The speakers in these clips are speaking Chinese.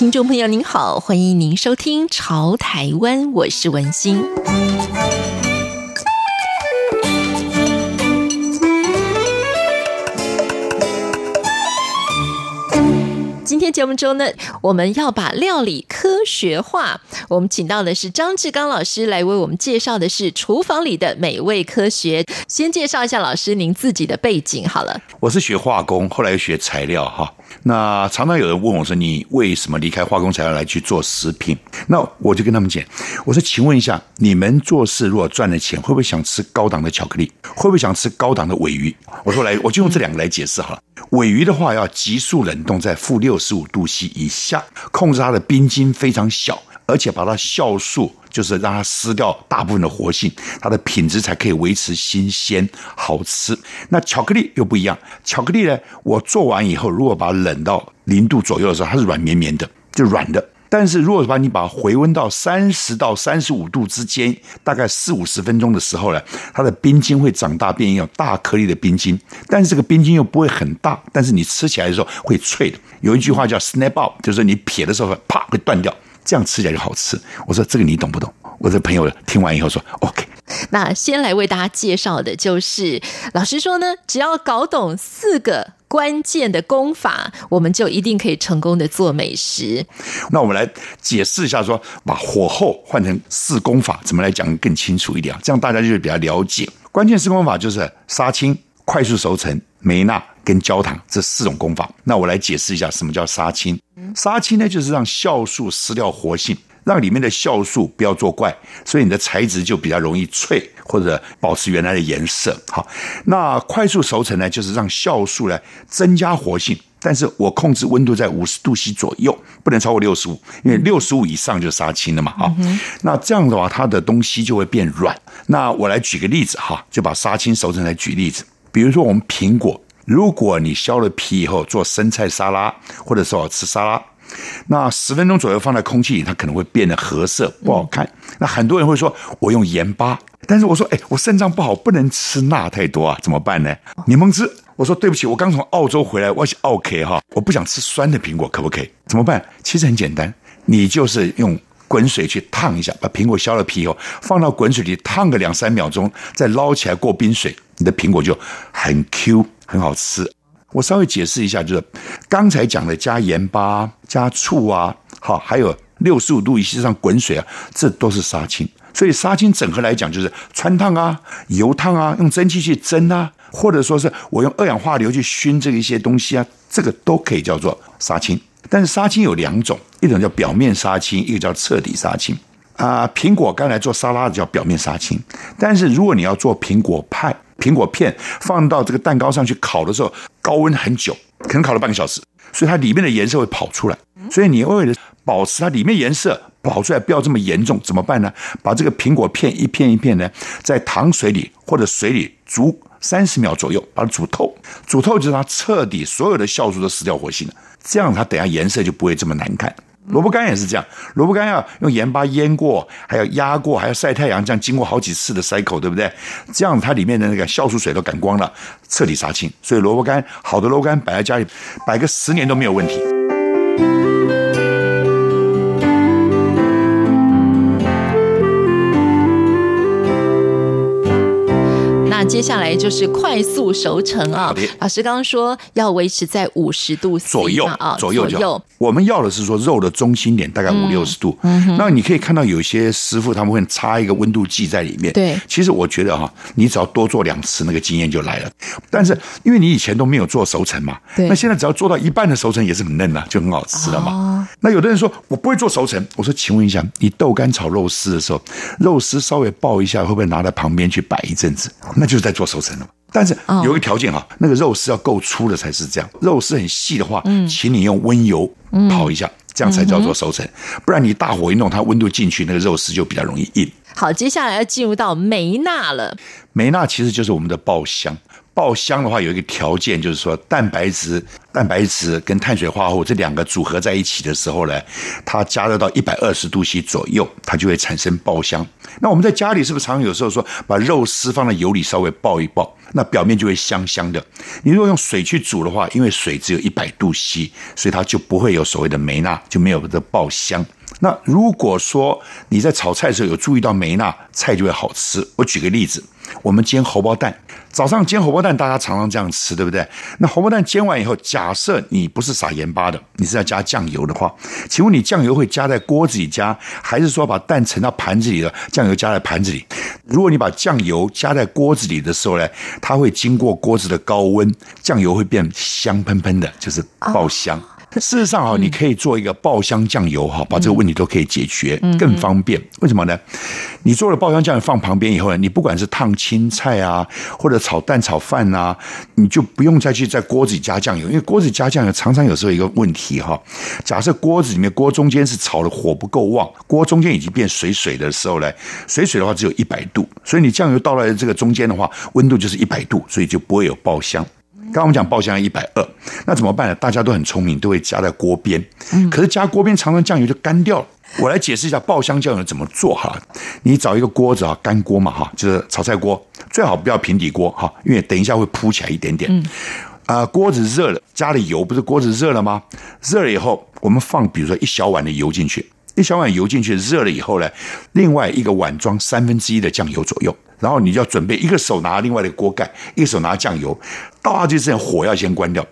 听众朋友您好，欢迎您收听《潮台湾》，我是文心。今天节目中呢，我们要把料理科学化。我们请到的是张志刚老师来为我们介绍的是厨房里的美味科学。先介绍一下老师您自己的背景好了。我是学化工，后来学材料哈。那常常有人问我说：“你为什么离开化工材料来去做食品？”那我就跟他们讲：“我说，请问一下，你们做事如果赚了钱，会不会想吃高档的巧克力？会不会想吃高档的尾鱼？”我说：“来，我就用这两个来解释好了。尾鱼的话，要急速冷冻在负六十五度 C 以下，控制它的冰晶非常小。”而且把它酵素，就是让它失掉大部分的活性，它的品质才可以维持新鲜好吃。那巧克力又不一样，巧克力呢，我做完以后，如果把它冷到零度左右的时候，它是软绵绵的，就软的。但是如果把你把它回温到三十到三十五度之间，大概四五十分钟的时候呢，它的冰晶会长大变有大颗粒的冰晶，但是这个冰晶又不会很大，但是你吃起来的时候会脆的。有一句话叫 “snap out”，就是你撇的时候啪会断掉。这样吃起来就好吃。我说这个你懂不懂？我的朋友听完以后说 OK。那先来为大家介绍的就是，老实说呢，只要搞懂四个关键的功法，我们就一定可以成功的做美食。那我们来解释一下说，说把火候换成四功法，怎么来讲更清楚一点啊？这样大家就会比较了解。关键四功法就是杀青、快速熟成、梅纳跟焦糖这四种功法。那我来解释一下什么叫杀青。杀青呢，就是让酵素失掉活性，让里面的酵素不要作怪，所以你的材质就比较容易脆，或者保持原来的颜色。好，那快速熟成呢，就是让酵素呢增加活性，但是我控制温度在五十度 C 左右，不能超过六十五，因为六十五以上就杀青了嘛。哈，那这样的话，它的东西就会变软。那我来举个例子哈，就把杀青熟成来举例子，比如说我们苹果。如果你削了皮以后做生菜沙拉，或者说吃沙拉，那十分钟左右放在空气里，它可能会变得褐色，不好看。那很多人会说，我用盐巴，但是我说，哎，我肾脏不好，不能吃钠太多啊，怎么办呢？柠檬汁，我说对不起，我刚从澳洲回来，我是 OK 哈，我不想吃酸的苹果，可不可以？怎么办？其实很简单，你就是用滚水去烫一下，把苹果削了皮以后，放到滚水里烫个两三秒钟，再捞起来过冰水，你的苹果就很 Q。很好吃，我稍微解释一下，就是刚才讲的加盐巴、加醋啊，好，还有六十五度以上滚水啊，这都是杀青。所以杀青整合来讲，就是汆烫啊、油烫啊、用蒸汽去蒸啊，或者说是我用二氧化硫去熏这一些东西啊，这个都可以叫做杀青。但是杀青有两种，一种叫表面杀青，一个叫彻底杀青。啊，苹果刚才做沙拉的叫表面杀青，但是如果你要做苹果派。苹果片放到这个蛋糕上去烤的时候，高温很久，可能烤了半个小时，所以它里面的颜色会跑出来。所以你为了保持它里面颜色跑出来不要这么严重，怎么办呢？把这个苹果片一片一片呢，在糖水里或者水里煮三十秒左右，把它煮透。煮透就是它彻底所有的酵素都失掉活性了，这样它等下颜色就不会这么难看。萝卜干也是这样，萝卜干要用盐巴腌过，还要压过，还要晒太阳，这样经过好几次的筛口对不对？这样它里面的那个酵素水都赶光了，彻底杀青。所以萝卜干，好的萝卜干摆在家里，摆个十年都没有问题。接下来就是快速熟成啊！老师刚刚说要维持在五十度左右啊，左右左右。我们要的是说肉的中心点大概五六十度。嗯，那你可以看到有些师傅他们会插一个温度计在里面。对，其实我觉得哈，你只要多做两次，那个经验就来了。但是因为你以前都没有做熟成嘛，对，那现在只要做到一半的熟成也是很嫩了，就很好吃了嘛。那有的人说我不会做熟成，我说请问一下，你豆干炒肉丝的时候，肉丝稍微爆一下，会不会拿在旁边去摆一阵子？那就是。在做熟成了，但是有一个条件哈，那个肉丝要够粗的才是这样。肉丝很细的话，请你用温油泡一下，这样才叫做熟成。不然你大火一弄，它温度进去，那个肉丝就比较容易硬。好，接下来要进入到梅纳了。梅纳其实就是我们的爆香。爆香的话有一个条件，就是说蛋白质、蛋白质跟碳水化合物这两个组合在一起的时候呢，它加热到一百二十度 C 左右，它就会产生爆香。那我们在家里是不是常常有时候说把肉丝放在油里稍微爆一爆，那表面就会香香的？你如果用水去煮的话，因为水只有一百度 C，所以它就不会有所谓的梅纳，就没有的爆香。那如果说你在炒菜的时候有注意到梅纳，菜就会好吃。我举个例子，我们煎荷包蛋，早上煎荷包蛋，大家常常这样吃，对不对？那荷包蛋煎完以后，假设你不是撒盐巴的，你是要加酱油的话，请问你酱油会加在锅子里加，还是说把蛋盛到盘子里了酱油加在盘子里？如果你把酱油加在锅子里的时候呢，它会经过锅子的高温，酱油会变香喷喷的，就是爆香。事实上啊，你可以做一个爆香酱油哈，把这个问题都可以解决，更方便。为什么呢？你做了爆香酱油放旁边以后呢，你不管是烫青菜啊，或者炒蛋炒饭啊，你就不用再去在锅子里加酱油，因为锅子加酱油常常有时候一个问题哈。假设锅子里面锅中间是炒的火不够旺，锅中间已经变水水的时候呢，水水的话只有一百度，所以你酱油倒在这个中间的话，温度就是一百度，所以就不会有爆香。刚刚我们讲爆香要一百二，那怎么办呢？大家都很聪明，都会加在锅边。可是加锅边，常常酱油就干掉了。我来解释一下爆香酱油怎么做哈。你找一个锅子啊，干锅嘛哈，就是炒菜锅，最好不要平底锅哈，因为等一下会铺起来一点点。啊，锅子热了，加了油，不是锅子热了吗？热了以后，我们放比如说一小碗的油进去，一小碗油进去热了以后呢，另外一个碗装三分之一的酱油左右。然后你就要准备一个手拿另外的锅盖，一个手拿酱油，倒下去之前火要先关掉，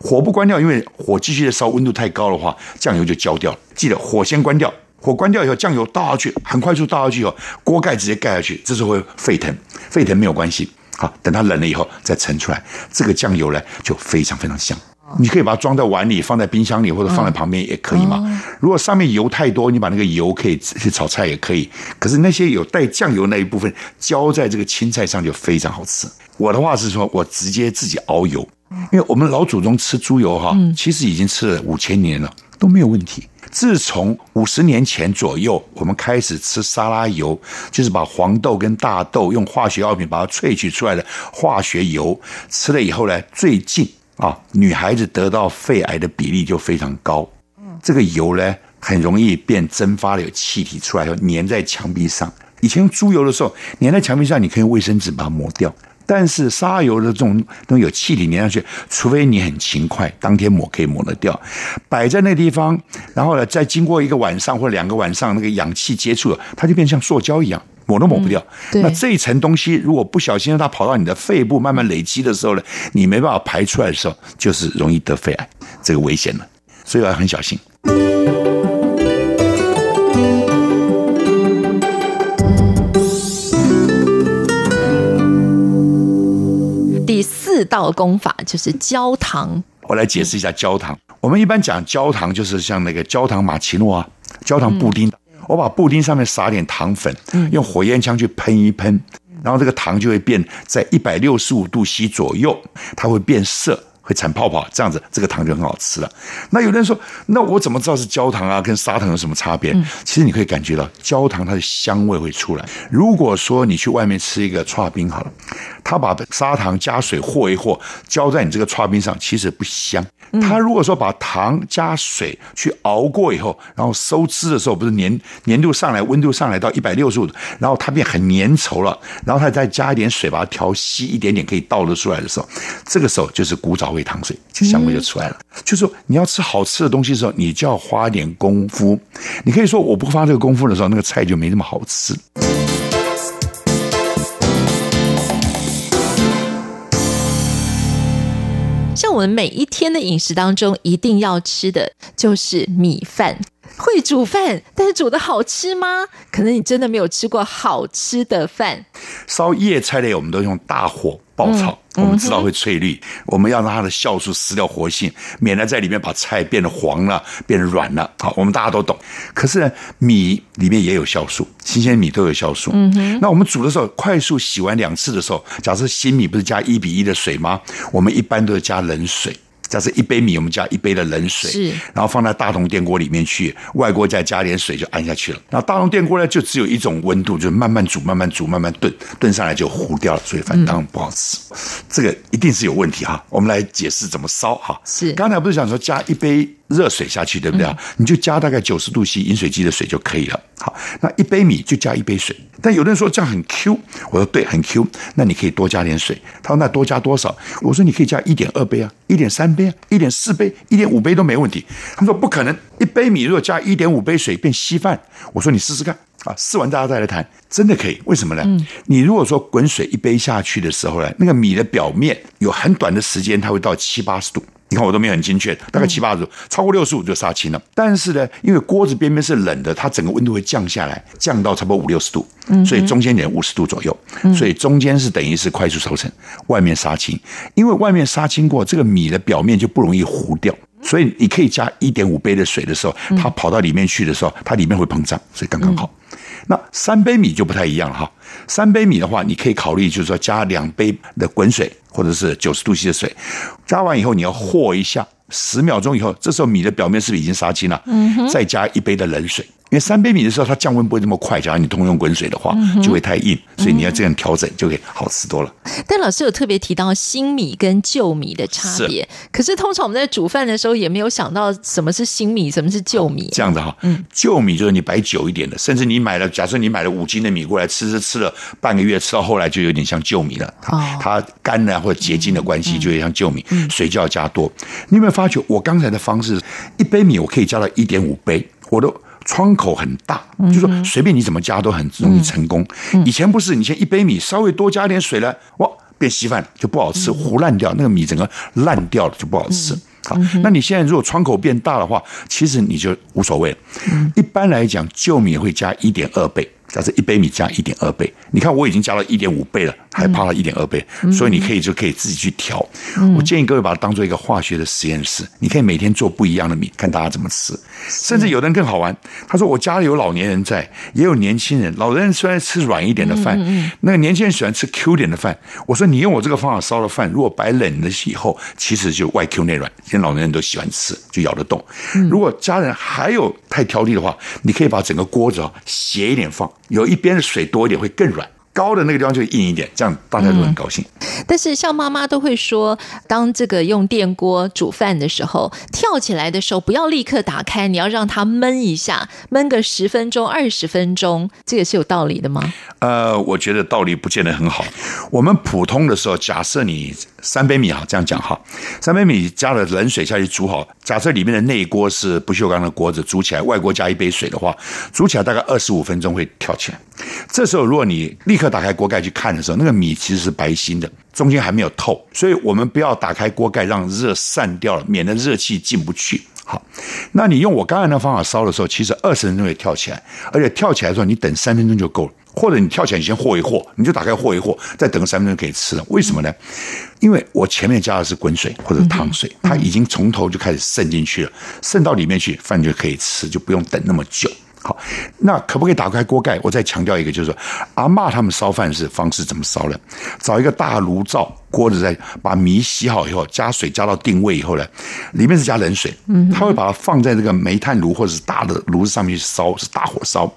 火不关掉，因为火继续的烧，温度太高的话，酱油就焦掉了。记得火先关掉，火关掉以后，酱油倒下去，很快速倒下去以后，锅盖直接盖下去，这时候会沸腾，沸腾没有关系，好，等它冷了以后再盛出来，这个酱油呢就非常非常香。你可以把它装在碗里，放在冰箱里，或者放在旁边也可以嘛。如果上面油太多，你把那个油可以去炒菜也可以。可是那些有带酱油那一部分浇在这个青菜上就非常好吃。我的话是说，我直接自己熬油，因为我们老祖宗吃猪油哈，其实已经吃了五千年了都没有问题。自从五十年前左右，我们开始吃沙拉油，就是把黄豆跟大豆用化学药品把它萃取出来的化学油，吃了以后呢，最近。啊，女孩子得到肺癌的比例就非常高。嗯这个油呢，很容易变蒸发了，有气体出来后粘在墙壁上。以前用猪油的时候，粘在墙壁上，你可以用卫生纸把它抹掉。但是沙油的这种东西有气体粘上去，除非你很勤快，当天抹可以抹得掉。摆在那个地方，然后呢，再经过一个晚上或两个晚上，那个氧气接触了，它就变像塑胶一样。抹都抹不掉，嗯、那这一层东西如果不小心让它跑到你的肺部慢慢累积的时候呢，你没办法排出来的时候，就是容易得肺癌，这个危险了，所以要很小心。四道功法就是焦糖，我来解释一下焦糖。我们一般讲焦糖，就是像那个焦糖玛奇诺啊，焦糖布丁。嗯我把布丁上面撒点糖粉，用火焰枪去喷一喷，然后这个糖就会变在一百六十五度 C 左右，它会变色。会产泡泡，这样子这个糖就很好吃了。那有人说，那我怎么知道是焦糖啊？跟砂糖有什么差别？嗯、其实你可以感觉到焦糖它的香味会出来。如果说你去外面吃一个剉冰好了，他把砂糖加水和一和，浇在你这个剉冰上，其实不香。他如果说把糖加水去熬过以后，然后收汁的时候，不是粘粘度上来，温度上来到一百六十五度，然后它变很粘稠了，然后他再加一点水把它调稀一点点，可以倒得出来的时候，这个时候就是古早味糖水，这香味就出来了。嗯、就是说你要吃好吃的东西的时候，你就要花点功夫。你可以说我不花这个功夫的时候，那个菜就没那么好吃。像我们每一天的饮食当中，一定要吃的就是米饭。会煮饭，但是煮的好吃吗？可能你真的没有吃过好吃的饭。烧叶菜类，我们都用大火爆炒。嗯我们知道会翠绿，我们要让它的酵素失掉活性，免得在里面把菜变得黄了、变得软了。好，我们大家都懂。可是呢，米里面也有酵素，新鲜米都有酵素。嗯哼。那我们煮的时候，快速洗完两次的时候，假设新米不是加一比一的水吗？我们一般都是加冷水。假设一杯米，我们加一杯的冷水，是，然后放在大铜电锅里面去，外锅再加点水就按下去了。然后大铜电锅呢，就只有一种温度，就慢慢煮、慢慢煮、慢慢炖，炖上来就糊掉了，所以饭当然不好吃。嗯、这个一定是有问题哈。我们来解释怎么烧哈。是，刚才不是讲说加一杯热水下去，对不对啊？嗯、你就加大概九十度 C 饮水机的水就可以了。好，那一杯米就加一杯水。但有的人说这样很 Q，我说对，很 Q。那你可以多加点水。他说那多加多少？我说你可以加一点二杯啊，一点三杯啊，一点四杯，一点五杯都没问题。他说不可能，一杯米如果加一点五杯水变稀饭。我说你试试看啊，试完大家再来谈，真的可以。为什么呢？嗯、你如果说滚水一杯下去的时候呢，那个米的表面有很短的时间，它会到七八十度。你看我都没有很精确，大概七八十度，超过六十五就杀青了。但是呢，因为锅子边边是冷的，它整个温度会降下来，降到差不多五六十度，所以中间点五十度左右，所以中间是等于是快速熟成，外面杀青。因为外面杀青过，这个米的表面就不容易糊掉，所以你可以加一点五杯的水的时候，它跑到里面去的时候，它里面会膨胀，所以刚刚好。那三杯米就不太一样了哈。三杯米的话，你可以考虑就是说加两杯的滚水，或者是九十度 C 的水，加完以后你要和一下，十秒钟以后，这时候米的表面是不是已经杀青了？嗯。再加一杯的冷水。因为三杯米的时候，它降温不会这么快。假如你通用滚水的话，就会太硬，所以你要这样调整，就可以好吃多了。但老师有特别提到新米跟旧米的差别，是可是通常我们在煮饭的时候也没有想到什么是新米，什么是旧米。这样子哈，嗯，旧米就是你摆久一点的，甚至你买了，假设你买了五斤的米过来吃吃吃了半个月，吃到后来就有点像旧米了。哦，它干了或者结晶的关系，就有点像旧米。嗯，水就要加多。你有没有发觉我刚才的方式，一杯米我可以加到一点五杯，我都。窗口很大，就是说随便你怎么加都很容易成功。以前不是，以前一杯米稍微多加点水了，哇，变稀饭就不好吃，糊烂掉，那个米整个烂掉了就不好吃。好，那你现在如果窗口变大的话，其实你就无所谓了。一般来讲，旧米会加一点二倍。假设一杯米加一点二倍，你看我已经加了一点五倍了，还怕了一点二倍，嗯、所以你可以就可以自己去调。嗯、我建议各位把它当做一个化学的实验室，你可以每天做不一样的米，看大家怎么吃。甚至有的人更好玩，他说我家里有老年人在，也有年轻人。老人虽然吃软一点的饭，那个年轻人喜欢吃 Q 点的饭。我说你用我这个方法烧的饭，如果摆冷了以后，其实就外 Q 内软，现在老年人都喜欢吃，就咬得动。如果家人还有太挑剔的话，你可以把整个锅子斜一点放。有一边的水多一点会更软，高的那个地方就硬一点，这样大家都很高兴。嗯、但是像妈妈都会说，当这个用电锅煮饭的时候，跳起来的时候不要立刻打开，你要让它焖一下，焖个十分钟、二十分钟，这也是有道理的吗？呃，我觉得道理不见得很好。我们普通的时候，假设你。三杯米哈，这样讲哈，三杯米加了冷水下去煮好。假设里面的内锅是不锈钢的锅子，煮起来外锅加一杯水的话，煮起来大概二十五分钟会跳起来。这时候如果你立刻打开锅盖去看的时候，那个米其实是白心的，中间还没有透。所以我们不要打开锅盖，让热散掉了，免得热气进不去。好，那你用我刚才那方法烧的时候，其实二十分钟也跳起来，而且跳起来的时候你等三分钟就够了。或者你跳起来，你先和一和，你就打开和一和，再等个三分钟可以吃了。为什么呢？因为我前面加的是滚水或者汤水，它已经从头就开始渗进去了，渗到里面去，饭就可以吃，就不用等那么久。好，那可不可以打开锅盖？我再强调一个，就是说阿嬷他们烧饭是方式怎么烧呢？找一个大炉灶，锅子在把米洗好以后，加水加到定位以后呢，里面是加冷水，嗯他会把它放在这个煤炭炉或者是大的炉子上面去烧，是大火烧，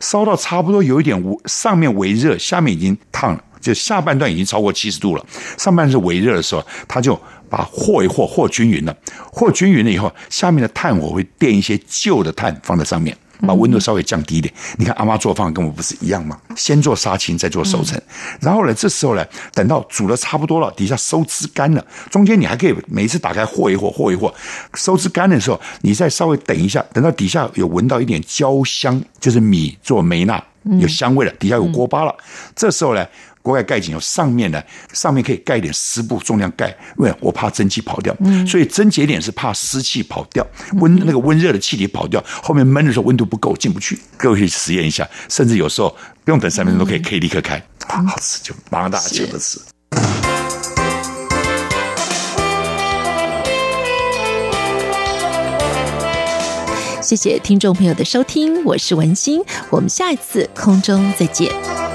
烧到差不多有一点上面微热，下面已经烫了，就下半段已经超过七十度了，上半是微热的时候，他就把和一和，和均匀了，和均匀了以后，下面的炭火会垫一些旧的炭放在上面。把温度稍微降低一点，你看阿妈做饭跟我不是一样吗？先做杀青，再做熟成，然后呢，这时候呢，等到煮的差不多了，底下收汁干了，中间你还可以每一次打开和一和，和一和，收汁干的时候，你再稍微等一下，等到底下有闻到一点焦香，就是米做梅纳有香味了，底下有锅巴了，这时候呢。锅盖盖紧，有上面呢，上面可以盖一点湿布，重量盖，因为我怕蒸汽跑掉，所以蒸结点是怕湿气跑掉，温那个温热的气体跑掉，后面闷的时候温度不够进不去。各位可以实验一下，甚至有时候不用等三分钟都可以，可以立刻开，好吃就马上大家抢着吃。谢谢听众朋友的收听，我是文心，我们下一次空中再见。